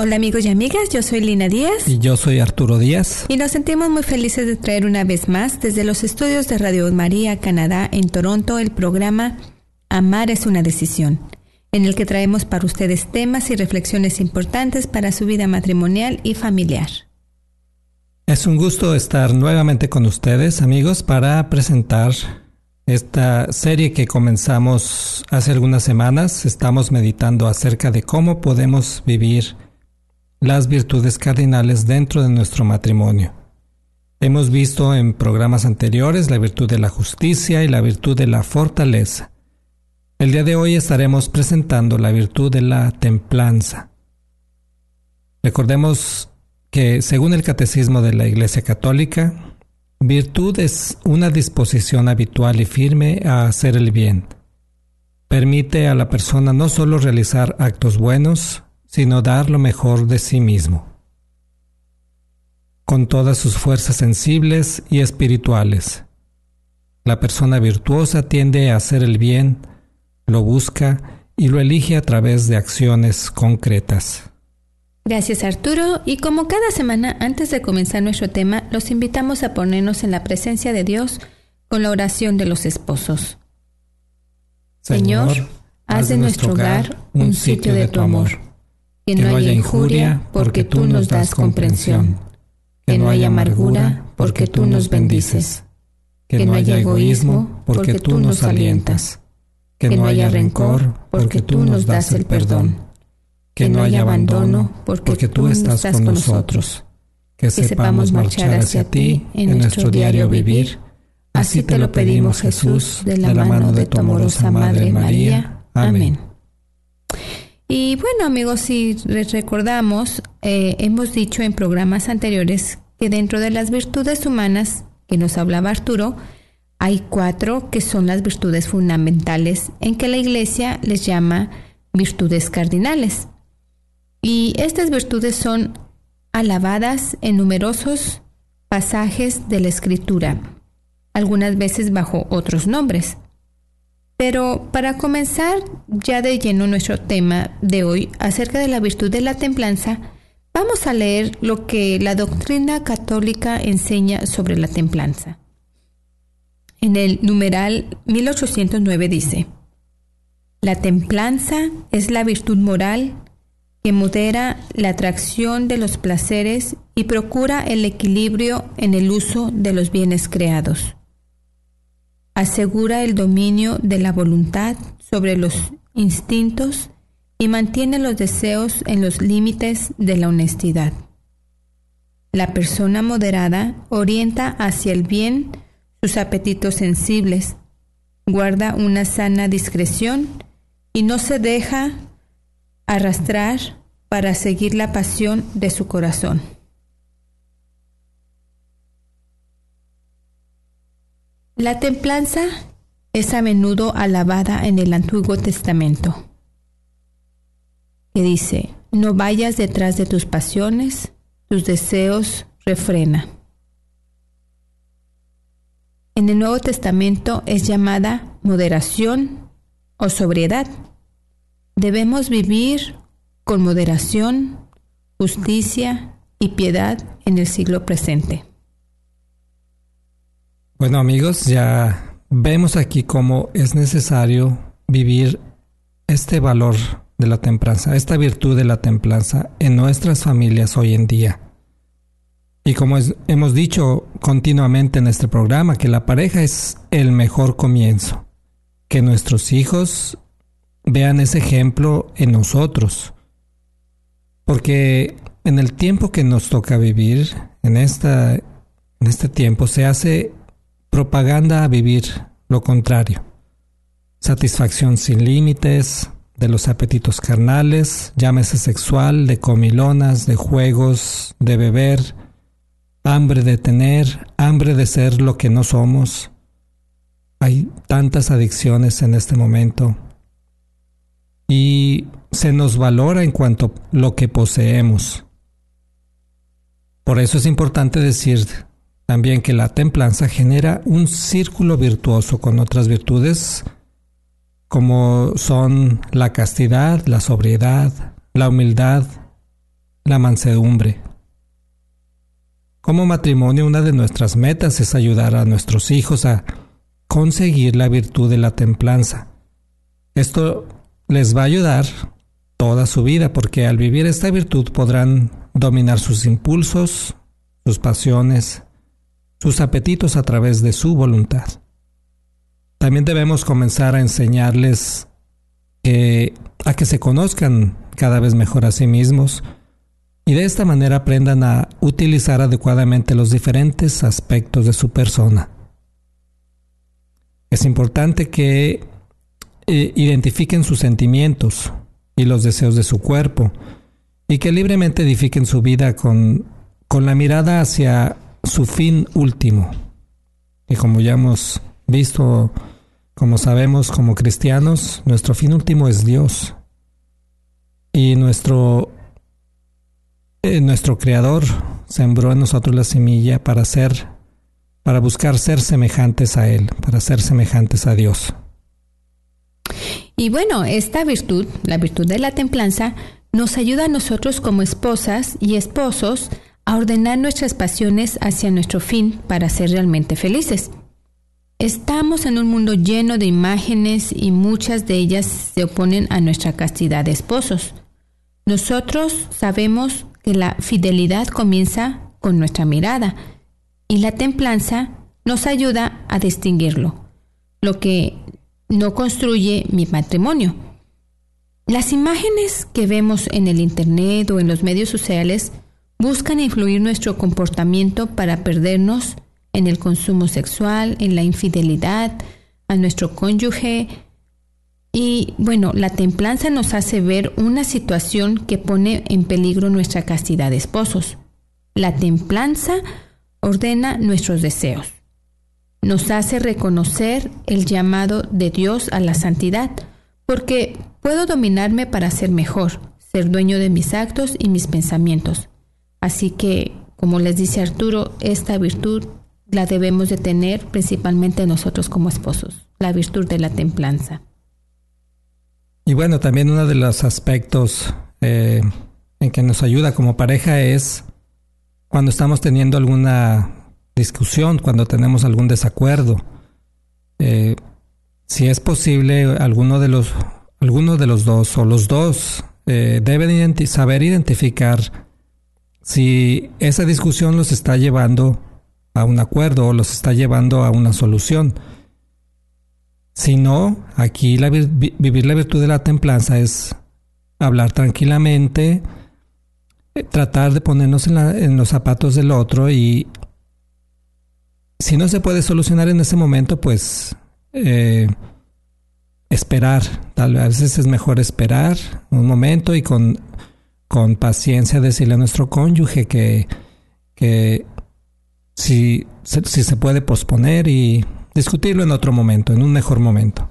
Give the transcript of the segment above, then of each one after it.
Hola amigos y amigas, yo soy Lina Díaz Y yo soy Arturo Díaz. y nos sentimos muy felices de traer una vez más desde los estudios de Radio María Canadá en Toronto el programa Amar es una decisión, en el que traemos para ustedes temas y reflexiones importantes para su vida matrimonial y familiar. Es un gusto estar nuevamente con ustedes, amigos, para presentar esta serie que comenzamos hace algunas semanas. Estamos meditando acerca de cómo podemos vivir las virtudes cardinales dentro de nuestro matrimonio. Hemos visto en programas anteriores la virtud de la justicia y la virtud de la fortaleza. El día de hoy estaremos presentando la virtud de la templanza. Recordemos que según el Catecismo de la Iglesia Católica, virtud es una disposición habitual y firme a hacer el bien. Permite a la persona no solo realizar actos buenos, sino dar lo mejor de sí mismo, con todas sus fuerzas sensibles y espirituales. La persona virtuosa tiende a hacer el bien, lo busca y lo elige a través de acciones concretas. Gracias Arturo y como cada semana antes de comenzar nuestro tema los invitamos a ponernos en la presencia de Dios con la oración de los esposos. Señor, haz de nuestro hogar un sitio de tu amor. Que no haya injuria porque tú nos das comprensión. Que no haya amargura porque tú nos bendices. Que no haya egoísmo porque tú nos alientas. Que no haya rencor porque tú nos das el perdón. Que no haya abandono porque tú estás con nosotros. Que sepamos marchar hacia ti en nuestro diario vivir. Así te lo pedimos Jesús, de la mano de tu amorosa Madre María. Amén. Y bueno amigos, si les recordamos, eh, hemos dicho en programas anteriores que dentro de las virtudes humanas que nos hablaba Arturo, hay cuatro que son las virtudes fundamentales en que la iglesia les llama virtudes cardinales. Y estas virtudes son alabadas en numerosos pasajes de la escritura, algunas veces bajo otros nombres. Pero para comenzar ya de lleno nuestro tema de hoy acerca de la virtud de la templanza, vamos a leer lo que la doctrina católica enseña sobre la templanza. En el numeral 1809 dice, La templanza es la virtud moral que modera la atracción de los placeres y procura el equilibrio en el uso de los bienes creados. Asegura el dominio de la voluntad sobre los instintos y mantiene los deseos en los límites de la honestidad. La persona moderada orienta hacia el bien sus apetitos sensibles, guarda una sana discreción y no se deja arrastrar para seguir la pasión de su corazón. La templanza es a menudo alabada en el Antiguo Testamento, que dice, no vayas detrás de tus pasiones, tus deseos refrena. En el Nuevo Testamento es llamada moderación o sobriedad. Debemos vivir con moderación, justicia y piedad en el siglo presente. Bueno amigos, ya vemos aquí cómo es necesario vivir este valor de la templanza, esta virtud de la templanza en nuestras familias hoy en día. Y como hemos dicho continuamente en este programa, que la pareja es el mejor comienzo, que nuestros hijos vean ese ejemplo en nosotros, porque en el tiempo que nos toca vivir, en, esta, en este tiempo, se hace propaganda a vivir lo contrario. Satisfacción sin límites de los apetitos carnales, llámese sexual, de comilonas, de juegos, de beber, hambre de tener, hambre de ser lo que no somos. Hay tantas adicciones en este momento y se nos valora en cuanto a lo que poseemos. Por eso es importante decir también que la templanza genera un círculo virtuoso con otras virtudes como son la castidad, la sobriedad, la humildad, la mansedumbre. Como matrimonio, una de nuestras metas es ayudar a nuestros hijos a conseguir la virtud de la templanza. Esto les va a ayudar toda su vida porque al vivir esta virtud podrán dominar sus impulsos, sus pasiones, sus apetitos a través de su voluntad. También debemos comenzar a enseñarles a que se conozcan cada vez mejor a sí mismos, y de esta manera aprendan a utilizar adecuadamente los diferentes aspectos de su persona. Es importante que eh, identifiquen sus sentimientos y los deseos de su cuerpo y que libremente edifiquen su vida con, con la mirada hacia su fin último. Y como ya hemos visto, como sabemos como cristianos, nuestro fin último es Dios. Y nuestro eh, nuestro Creador sembró en nosotros la semilla para ser, para buscar ser semejantes a Él, para ser semejantes a Dios. Y bueno, esta virtud, la virtud de la templanza, nos ayuda a nosotros como esposas y esposos a ordenar nuestras pasiones hacia nuestro fin para ser realmente felices. Estamos en un mundo lleno de imágenes y muchas de ellas se oponen a nuestra castidad de esposos. Nosotros sabemos que la fidelidad comienza con nuestra mirada y la templanza nos ayuda a distinguirlo, lo que no construye mi matrimonio. Las imágenes que vemos en el Internet o en los medios sociales buscan influir nuestro comportamiento para perdernos en el consumo sexual, en la infidelidad a nuestro cónyuge, y bueno, la templanza nos hace ver una situación que pone en peligro nuestra castidad de esposos. La templanza ordena nuestros deseos. Nos hace reconocer el llamado de Dios a la santidad, porque puedo dominarme para ser mejor, ser dueño de mis actos y mis pensamientos. Así que, como les dice Arturo, esta virtud la debemos de tener principalmente nosotros como esposos, la virtud de la templanza. Y bueno, también uno de los aspectos eh, en que nos ayuda como pareja es cuando estamos teniendo alguna discusión, cuando tenemos algún desacuerdo. Eh, si es posible, alguno de los, alguno de los dos o los dos eh, deben saber identificar si esa discusión los está llevando a un acuerdo o los está llevando a una solución. Si no, aquí la, vivir la virtud de la templanza es hablar tranquilamente, eh, tratar de ponernos en, los zapatos del otro y si no se puede solucionar en ese momento, pues eh, esperar. Tal vez es mejor esperar un momento y con, con paciencia decirle a nuestro cónyuge que, que si, si se puede posponer y discutirlo en otro momento, en un mejor momento.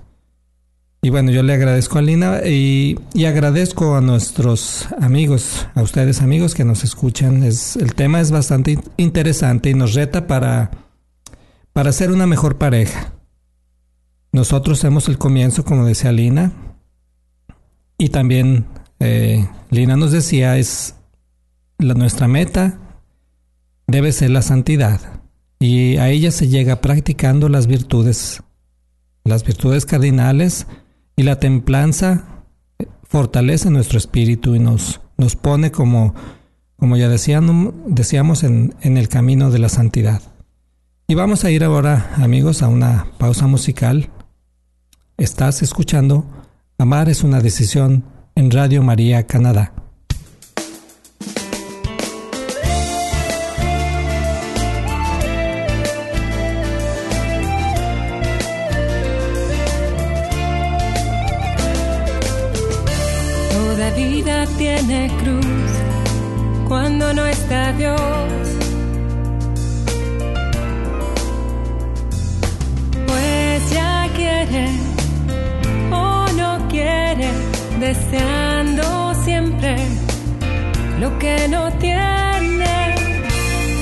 Y bueno, yo le agradezco a Lina y, agradezco a nuestros amigos, a ustedes amigos que nos escuchan. Es, el tema es bastante interesante y nos reta para, para ser una mejor pareja. Nosotros hemos el comienzo, como decía Lina, y también eh, Lina nos decía, es la, nuestra meta debe ser la santidad y a ella se llega practicando las virtudes las virtudes cardinales y la templanza fortalece nuestro espíritu y nos, nos pone como, como ya decíamos, decíamos en, en el camino de la santidad. Y vamos a ir ahora, amigos, a una pausa musical. Estás escuchando Amar es una decisión en Radio María Canadá. Toda vida tiene cruz cuando no está Dios. Deseando siempre lo que no tiene.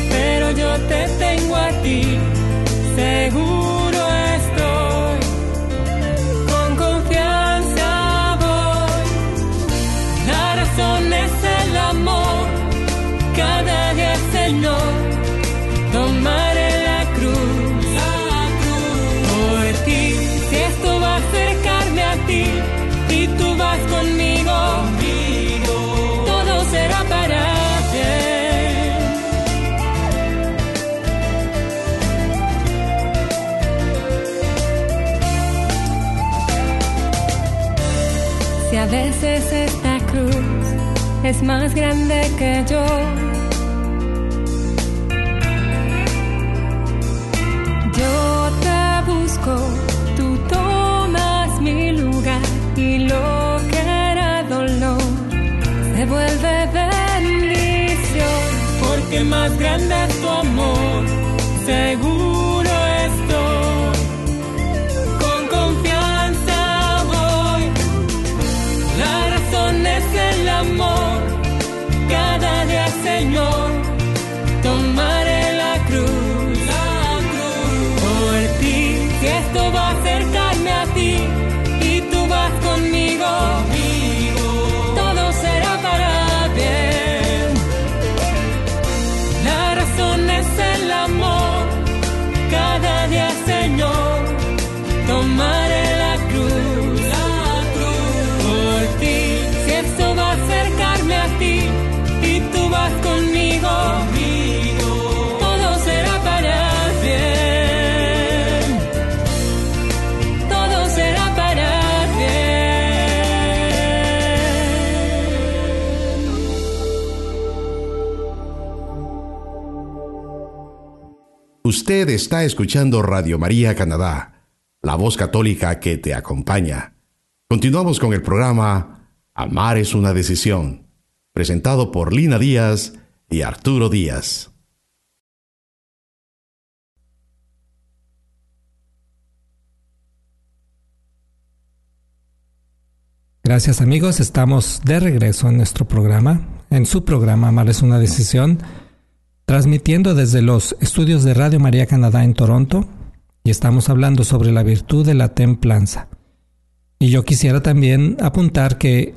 Pero yo te tengo a ti, seguro veces esta cruz es más grande que yo. Yo te busco, tú tomas mi lugar y lo que era dolor se vuelve bendición. Porque más grande es tu amor, seguro esto va a acercarme Usted está escuchando Radio María Canadá, la voz católica que te acompaña. Continuamos con el programa Amar es una decisión, presentado por Lina Díaz y Arturo Díaz. Gracias amigos, estamos de regreso en nuestro programa, en su programa Amar es una decisión, transmitiendo desde los estudios de Radio María Canadá en Toronto y estamos hablando sobre la virtud de la templanza. Y yo quisiera también apuntar que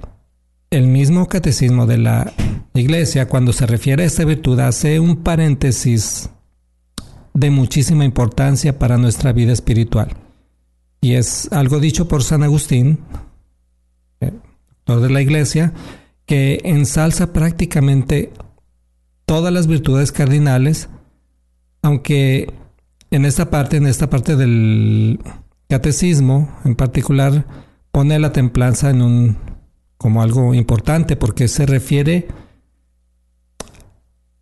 el mismo catecismo de la Iglesia, cuando se refiere a esta virtud, hace un paréntesis de muchísima importancia para nuestra vida espiritual. Y es algo dicho por San Agustín, doctor de la Iglesia, que ensalza prácticamente todas las virtudes cardinales, aunque en esta parte, en esta parte del catecismo en particular, pone la templanza en un como algo importante porque se refiere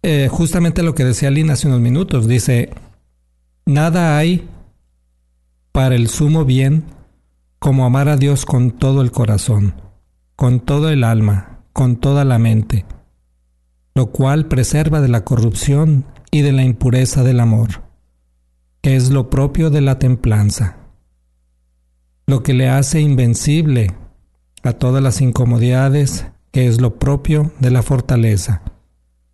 eh, justamente a lo que decía Lina hace unos minutos. Dice, nada hay para el sumo bien como amar a Dios con todo el corazón, con todo el alma, con toda la mente, lo cual preserva de la corrupción y de la impureza del amor, que es lo propio de la templanza, lo que le hace invencible a todas las incomodidades, que es lo propio de la fortaleza,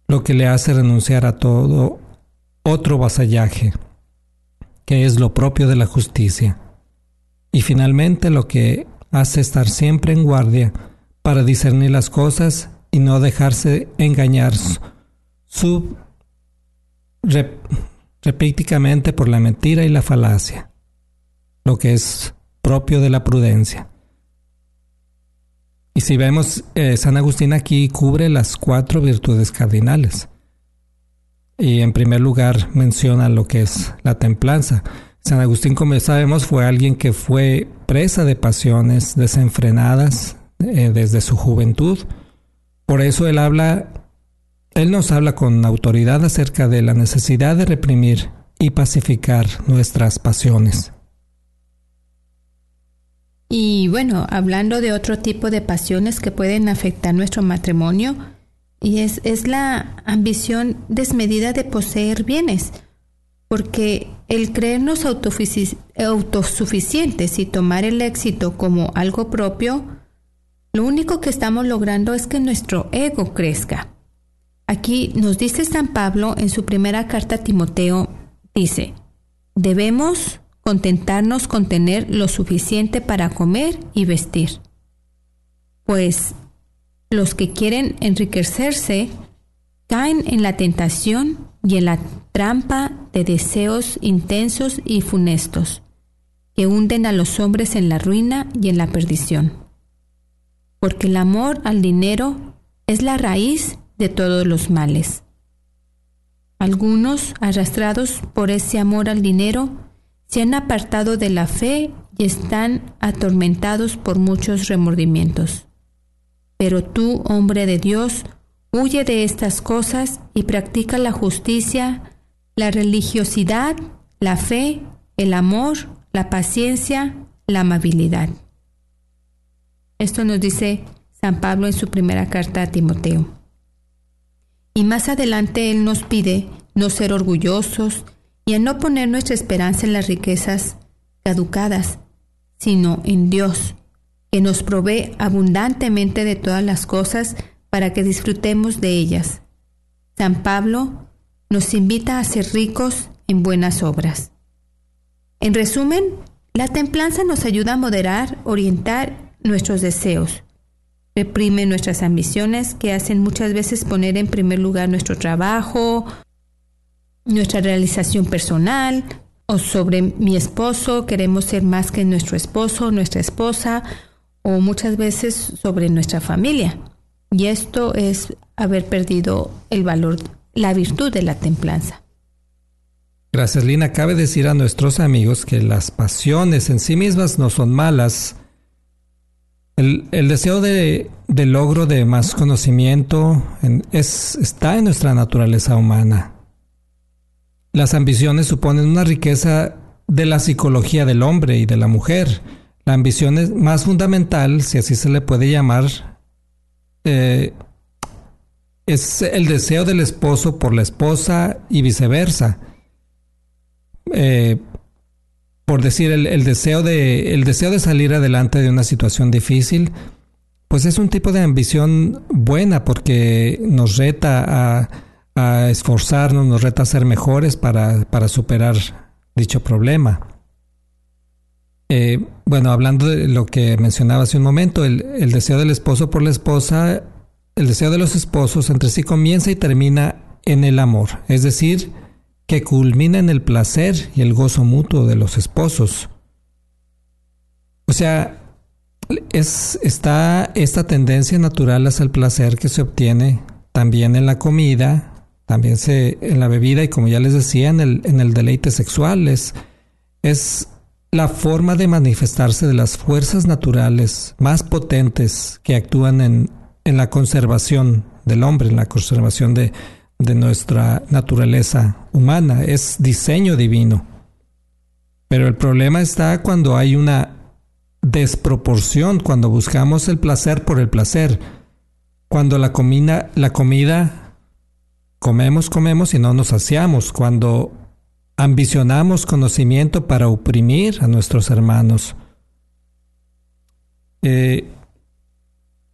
lo que le hace renunciar a todo otro vasallaje, que es lo propio de la justicia, y finalmente lo que hace estar siempre en guardia para discernir las cosas y no dejarse engañar sub rep- repíticamente por la mentira y la falacia, lo que es propio de la prudencia. Y si vemos, eh, San Agustín aquí cubre las cuatro virtudes cardinales. Y en primer lugar menciona lo que es la templanza. San Agustín, como sabemos, fue alguien que fue presa de pasiones desenfrenadas eh, desde su juventud. Por eso él habla, él nos habla con autoridad acerca de la necesidad de reprimir y pacificar nuestras pasiones. Y bueno, hablando de otro tipo de pasiones que pueden afectar nuestro matrimonio, y es, es la ambición desmedida de poseer bienes, porque el creernos autosuficientes y tomar el éxito como algo propio, lo único que estamos logrando es que nuestro ego crezca. Aquí nos dice San Pablo en su primera carta a Timoteo, dice, debemos contentarnos con tener lo suficiente para comer y vestir. Pues los que quieren enriquecerse caen en la tentación y en la trampa de deseos intensos y funestos que hunden a los hombres en la ruina y en la perdición. Porque el amor al dinero es la raíz de todos los males. Algunos, arrastrados por ese amor al dinero, se han apartado de la fe y están atormentados por muchos remordimientos. Pero tú, hombre de Dios, huye de estas cosas y practica la justicia, la religiosidad, la fe, el amor, la paciencia, la amabilidad. Esto nos dice San Pablo en su primera carta a Timoteo. Y más adelante Él nos pide no ser orgullosos y a no poner nuestra esperanza en las riquezas caducadas, sino en Dios, que nos provee abundantemente de todas las cosas para que disfrutemos de ellas. San Pablo nos invita a ser ricos en buenas obras. En resumen, la templanza nos ayuda a moderar, orientar nuestros deseos, reprime nuestras ambiciones que hacen muchas veces poner en primer lugar nuestro trabajo, nuestra realización personal o sobre mi esposo, queremos ser más que nuestro esposo, nuestra esposa o muchas veces sobre nuestra familia. Y esto es haber perdido el valor, la virtud de la templanza. Gracias, Lina. Cabe decir a nuestros amigos que las pasiones en sí mismas no son malas. El, deseo de, logro de más conocimiento es, está en nuestra naturaleza humana. Las ambiciones suponen una riqueza de la psicología del hombre y de la mujer. La ambición es más fundamental, si así se le puede llamar, eh, es el deseo del esposo por la esposa y viceversa. Eh, por decir, el, deseo de, el deseo de salir adelante de una situación difícil, pues es un tipo de ambición buena porque nos reta a a esforzarnos, nos reta a ser mejores para, superar dicho problema. Eh, bueno, hablando de lo que mencionaba hace un momento, el, el, deseo del esposo por la esposa, el deseo de los esposos entre sí comienza y termina en el amor, es decir, que culmina en el placer y el gozo mutuo de los esposos. O sea, es, está esta tendencia natural hacia el placer que se obtiene también en la comida, también se, en la bebida y como ya les decía, en el, en el deleite sexual es, es la forma de manifestarse de las fuerzas naturales más potentes que actúan en, en la conservación del hombre, en la conservación de, de nuestra naturaleza humana. Es diseño divino. Pero el problema está cuando hay una desproporción, cuando buscamos el placer por el placer, cuando la comida, la comida Comemos, comemos y no nos saciamos cuando ambicionamos conocimiento para oprimir a nuestros hermanos. Eh,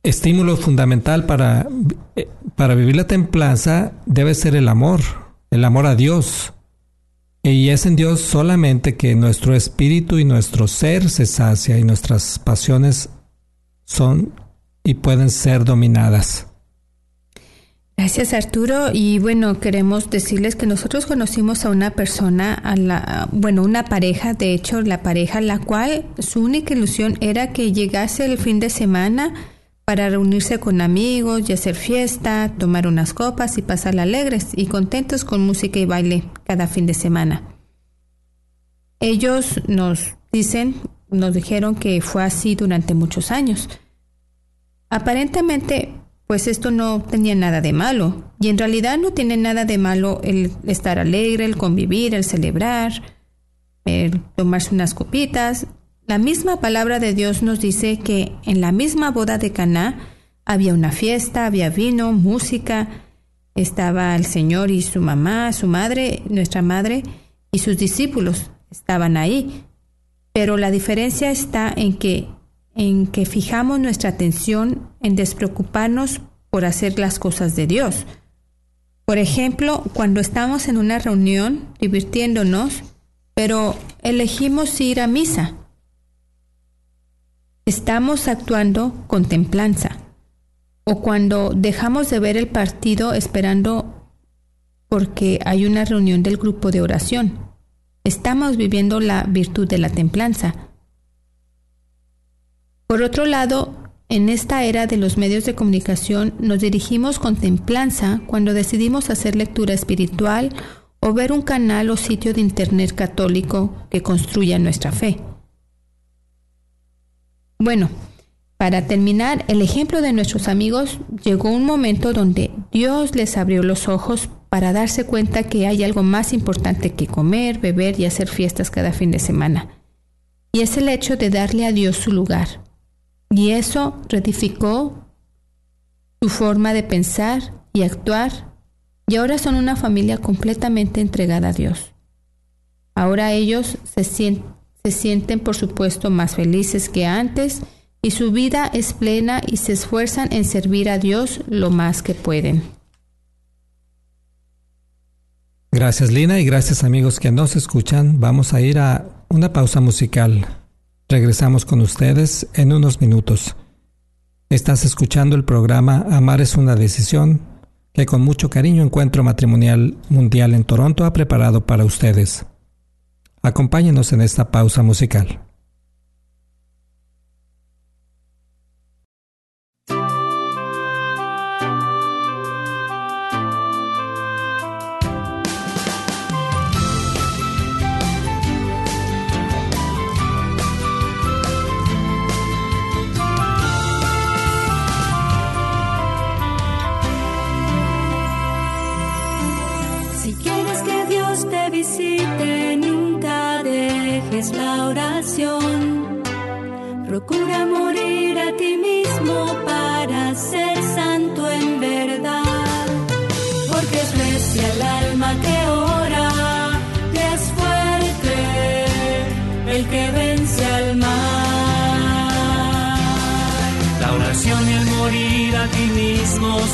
estímulo fundamental para, eh, para vivir la templanza debe ser el amor, el amor a Dios. Y es en Dios solamente que nuestro espíritu y nuestro ser se sacia y nuestras pasiones son y pueden ser dominadas. Gracias Arturo y bueno, queremos decirles que nosotros conocimos a una persona, a la, bueno, una pareja, de hecho la pareja la cual su única ilusión era que llegase el fin de semana para reunirse con amigos y hacer fiesta, tomar unas copas y pasar alegres y contentos con música y baile cada fin de semana. Ellos nos dicen, nos dijeron que fue así durante muchos años. Aparentemente pues esto no tenía nada de malo. Y en realidad no tiene nada de malo el estar alegre, el convivir, el celebrar, el tomarse unas copitas. La misma palabra de Dios nos dice que en la misma boda de Caná había una fiesta, había vino, música, estaba el Señor y su mamá, su madre, nuestra madre y sus discípulos estaban ahí. Pero la diferencia está en que en que fijamos nuestra atención en despreocuparnos por hacer las cosas de Dios. Por ejemplo, cuando estamos en una reunión divirtiéndonos, pero elegimos ir a misa. Estamos actuando con templanza. O cuando dejamos de ver el partido esperando porque hay una reunión del grupo de oración. Estamos viviendo la virtud de la templanza. Por otro lado, en esta era de los medios de comunicación nos dirigimos con templanza cuando decidimos hacer lectura espiritual o ver un canal o sitio de Internet católico que construya nuestra fe. Bueno, para terminar, el ejemplo de nuestros amigos llegó un momento donde Dios les abrió los ojos para darse cuenta que hay algo más importante que comer, beber y hacer fiestas cada fin de semana. Y es el hecho de darle a Dios su lugar. Y eso ratificó su forma de pensar y actuar, y ahora son una familia completamente entregada a Dios. Ahora ellos se, se sienten, por supuesto, más felices que antes, y su vida es plena y se esfuerzan en servir a Dios lo más que pueden. Gracias Lina y gracias amigos que nos escuchan. Vamos a ir a una pausa musical. Regresamos con ustedes en unos minutos. Estás escuchando el programa Amar es una decisión que con mucho cariño Encuentro Matrimonial Mundial en Toronto ha preparado para ustedes. Acompáñenos en esta pausa musical.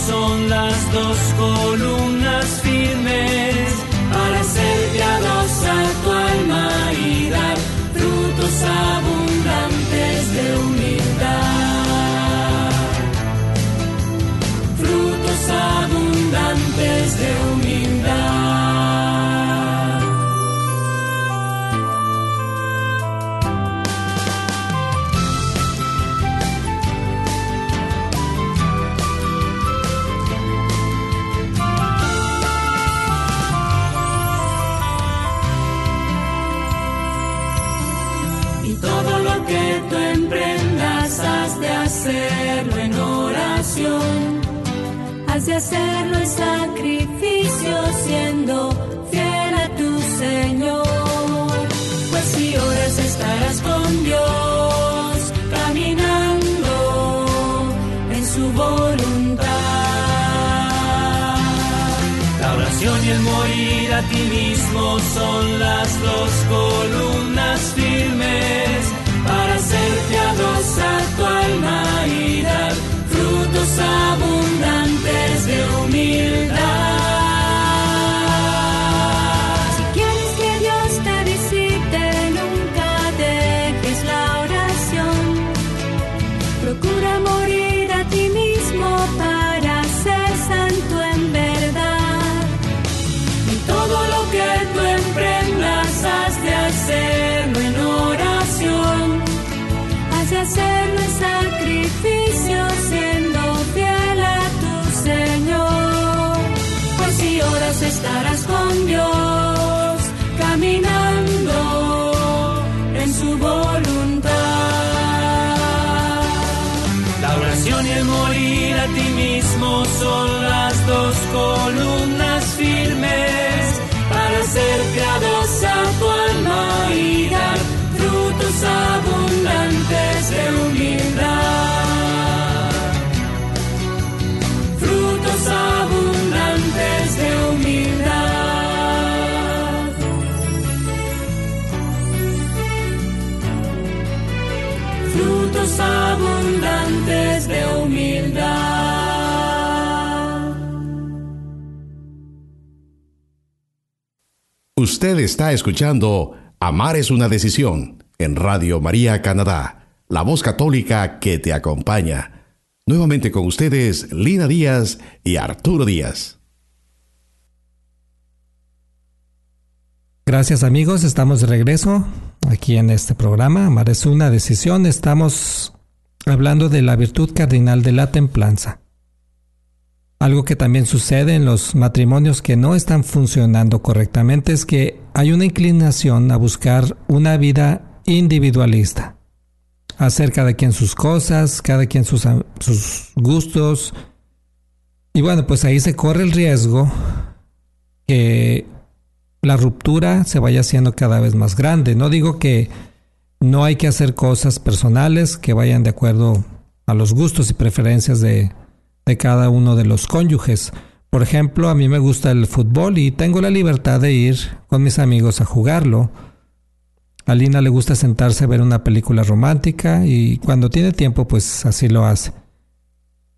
Son las dos columnas firmes para ser piadosa tu alma y dar frutos abundantes de humildad. Frutos abundantes oración. Has de hacerlo en sacrificio, siendo fiel a tu Señor. Pues si oras estarás con Dios, caminando en su voluntad. La oración y el morir a ti mismo son las dos columnas firmes para ser piadosa tu alma y dar abundantes de humildad. Usted está escuchando Amar es una decisión en Radio María Canadá, la voz católica que te acompaña. Nuevamente con ustedes Lina Díaz y Arturo Díaz. Gracias amigos, estamos de regreso aquí en este programa. Amar es una decisión. Estamos hablando de la virtud cardinal de la templanza. Algo que también sucede en los matrimonios que no están funcionando correctamente es que hay una inclinación a buscar una vida individualista. Hacer cada quien sus cosas, cada quien sus, gustos. Y bueno, pues ahí se corre el riesgo que la ruptura se vaya haciendo cada vez más grande. No digo que no hay que hacer cosas personales que vayan de acuerdo a los gustos y preferencias de, de cada uno de los cónyuges. Por ejemplo, a mí me gusta el fútbol y tengo la libertad de ir con mis amigos a jugarlo. A Lina le gusta sentarse a ver una película romántica y cuando tiene tiempo pues así lo hace.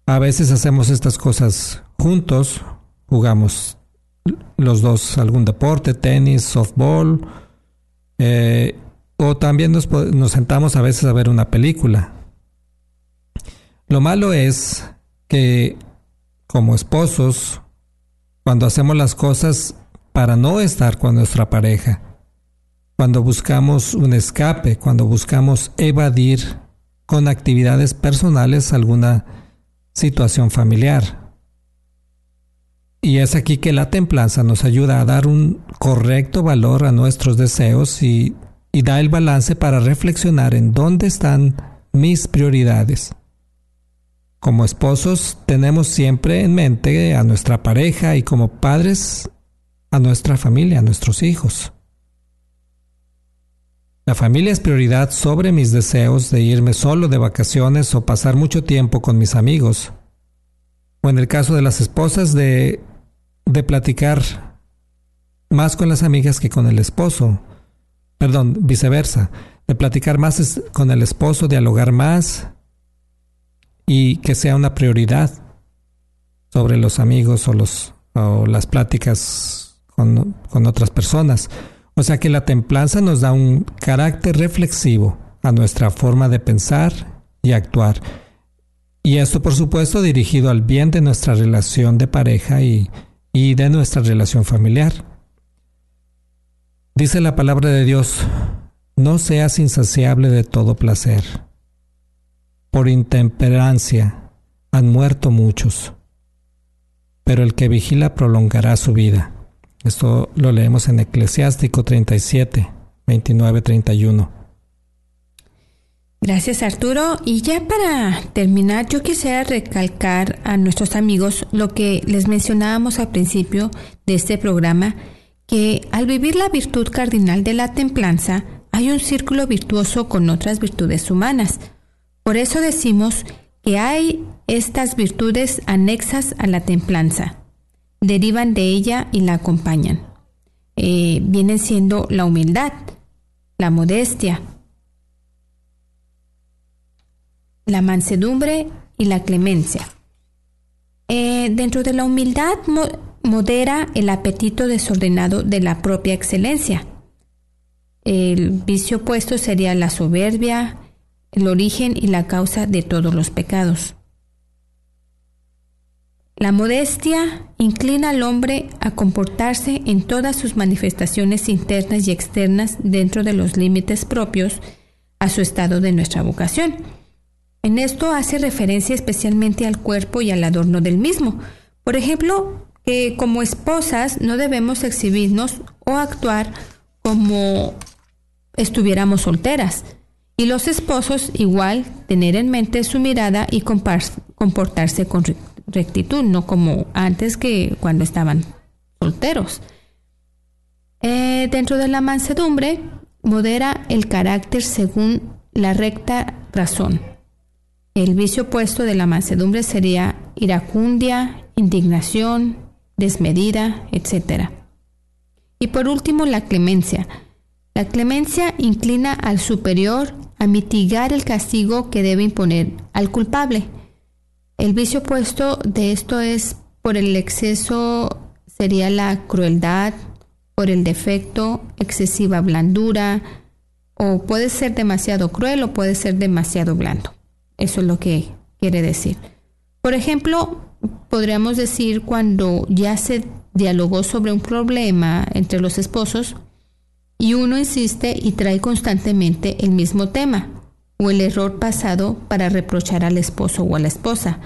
A veces hacemos estas cosas juntos, jugamos los dos algún deporte, tenis, softball, eh, o también nos, nos sentamos a veces a ver una película. Lo malo es que como esposos, cuando hacemos las cosas para no estar con nuestra pareja, cuando buscamos un escape, cuando buscamos evadir con actividades personales alguna situación familiar. Y es aquí que la templanza nos ayuda a dar un correcto valor a nuestros deseos y, da el balance para reflexionar en dónde están mis prioridades. Como esposos tenemos siempre en mente a nuestra pareja y como padres a nuestra familia, a nuestros hijos. La familia es prioridad sobre mis deseos de irme solo de vacaciones o pasar mucho tiempo con mis amigos. O en el caso de las esposas de de platicar más con las amigas que con el esposo. Perdón, viceversa. De platicar más con el esposo, dialogar más y que sea una prioridad sobre los amigos o, los, o las pláticas con, con otras personas. O sea que la templanza nos da un carácter reflexivo a nuestra forma de pensar y actuar. Y esto, por supuesto, dirigido al bien de nuestra relación de pareja y, y de nuestra relación familiar. Dice la palabra de Dios, no seas insaciable de todo placer. Por intemperancia han muerto muchos, pero el que vigila prolongará su vida. Esto lo leemos en Eclesiástico 37, 29, 31. Gracias Arturo. Y ya para terminar, yo quisiera recalcar a nuestros amigos lo que les mencionábamos al principio de este programa, que al vivir la virtud cardinal de la templanza, hay un círculo virtuoso con otras virtudes humanas. Por eso decimos que hay estas virtudes anexas a la templanza, derivan de ella y la acompañan. Eh, vienen siendo la humildad, la modestia, la mansedumbre y la clemencia. Eh, dentro de la humildad modera el apetito desordenado de la propia excelencia. El vicio opuesto sería la soberbia, el origen y la causa de todos los pecados. La modestia inclina al hombre a comportarse en todas sus manifestaciones internas y externas dentro de los límites propios a su estado de nuestra vocación en esto hace referencia especialmente al cuerpo y al adorno del mismo. Por ejemplo, que como esposas no debemos exhibirnos o actuar como estuviéramos solteras. Y los esposos igual tener en mente su mirada y comportarse con rectitud, no como antes que cuando estaban solteros. Eh, dentro de la mansedumbre, modera el carácter según la recta razón. El vicio opuesto de la mansedumbre sería iracundia, indignación, desmedida, etc. Y por último, la clemencia. La clemencia inclina al superior a mitigar el castigo que debe imponer al culpable. El vicio opuesto de esto es por el exceso sería la crueldad, por el defecto, excesiva blandura, o puede ser demasiado cruel o puede ser demasiado blando. Eso es lo que quiere decir. Por ejemplo, podríamos decir cuando ya se dialogó sobre un problema entre los esposos y uno insiste y trae constantemente el mismo tema o el error pasado para reprochar al esposo o a la esposa.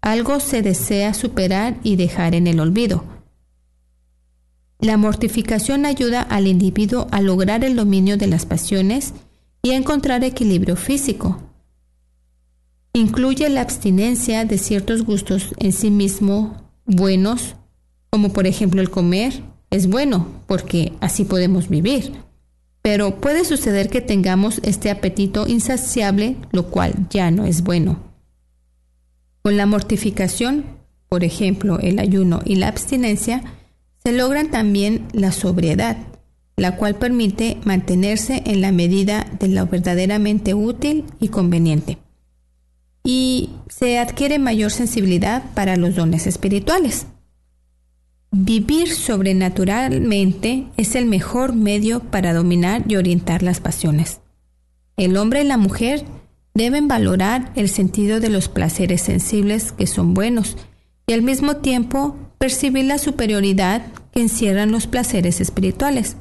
Algo se desea superar y dejar en el olvido. La mortificación ayuda al individuo a lograr el dominio de las pasiones y a encontrar equilibrio físico. Incluye la abstinencia de ciertos gustos en sí mismo buenos, como por ejemplo el comer, es bueno porque así podemos vivir. Pero puede suceder que tengamos este apetito insaciable, lo cual ya no es bueno. Con la mortificación, por ejemplo, el ayuno y la abstinencia, se logran también la sobriedad, la cual permite mantenerse en la medida de lo verdaderamente útil y conveniente. Y se adquiere mayor sensibilidad para los dones espirituales. Vivir sobrenaturalmente es el mejor medio para dominar y orientar las pasiones. El hombre y la mujer deben valorar el sentido de los placeres sensibles que son buenos y al mismo tiempo percibir la superioridad que encierran los placeres espirituales,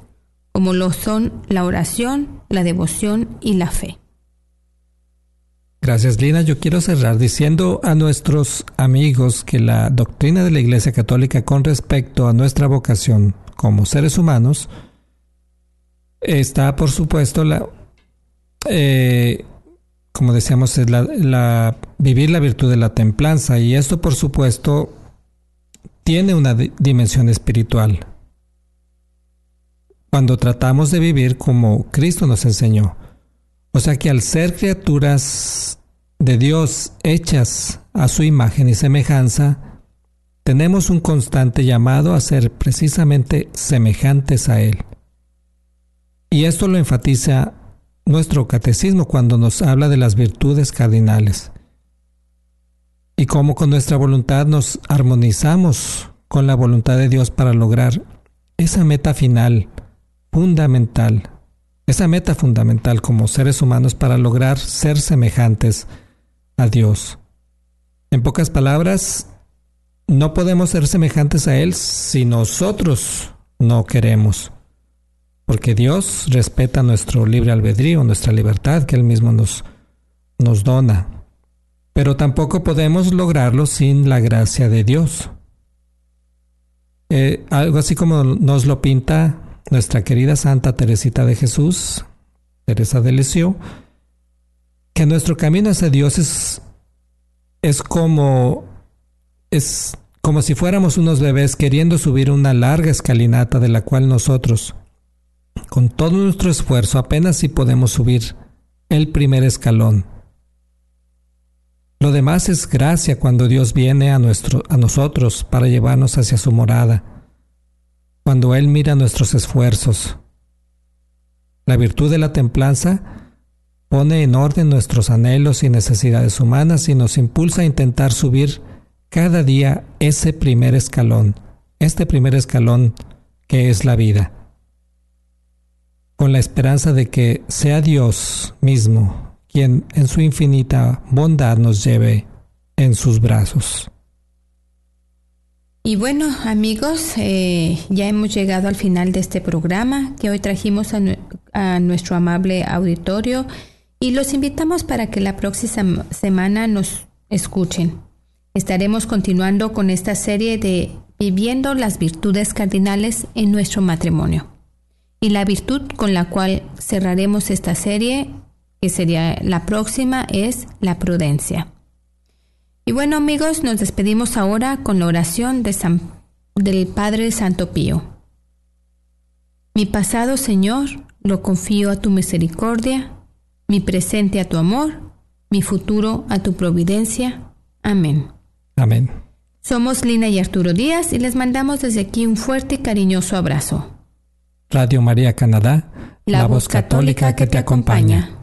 como lo son la oración, la devoción y la fe. Gracias Lina. Yo quiero cerrar diciendo a nuestros amigos que la doctrina de la Iglesia Católica con respecto a nuestra vocación como seres humanos está por supuesto la, eh, como decíamos, es la, vivir la virtud de la templanza y esto por supuesto tiene una dimensión espiritual. Cuando tratamos de vivir como Cristo nos enseñó. O sea que al ser criaturas de Dios hechas a su imagen y semejanza, tenemos un constante llamado a ser precisamente semejantes a Él. Y esto lo enfatiza nuestro catecismo cuando nos habla de las virtudes cardinales y cómo con nuestra voluntad nos armonizamos con la voluntad de Dios para lograr esa meta final, fundamental, esa meta fundamental como seres humanos para lograr ser semejantes a Dios. En pocas palabras, no podemos ser semejantes a Él si nosotros no queremos, porque Dios respeta nuestro libre albedrío, nuestra libertad que Él mismo nos, nos dona pero tampoco podemos lograrlo sin la gracia de Dios. Eh, algo así como nos lo pinta nuestra querida Santa Teresita de Jesús, Teresa de Lisieux, que nuestro camino hacia Dios es, es como es como si fuéramos unos bebés queriendo subir una larga escalinata de la cual nosotros, con todo nuestro esfuerzo, apenas si podemos subir el primer escalón. Lo demás es gracia cuando Dios viene a, nuestro, a nosotros para llevarnos hacia su morada, cuando Él mira nuestros esfuerzos. La virtud de la templanza pone en orden nuestros anhelos y necesidades humanas y nos impulsa a intentar subir cada día ese primer escalón, este primer escalón que es la vida, con la esperanza de que sea Dios mismo quien en su infinita bondad nos lleve en sus brazos. Y bueno, amigos, eh, ya hemos llegado al final de este programa que hoy trajimos a, a, nuestro amable auditorio y los invitamos para que la próxima semana nos escuchen. Estaremos continuando con esta serie de Viviendo las virtudes cardinales en nuestro matrimonio. Y la virtud con la cual cerraremos esta serie, que sería la próxima, es la prudencia. Y bueno amigos, nos despedimos ahora con la oración de San, del Padre Santo Pío. Mi pasado, Señor, lo confío a tu misericordia, mi presente a tu amor, mi futuro a tu providencia. Amén. Amén. Somos Lina y Arturo Díaz y les mandamos desde aquí un fuerte y cariñoso abrazo. Radio María Canadá, la, voz católica que te acompaña.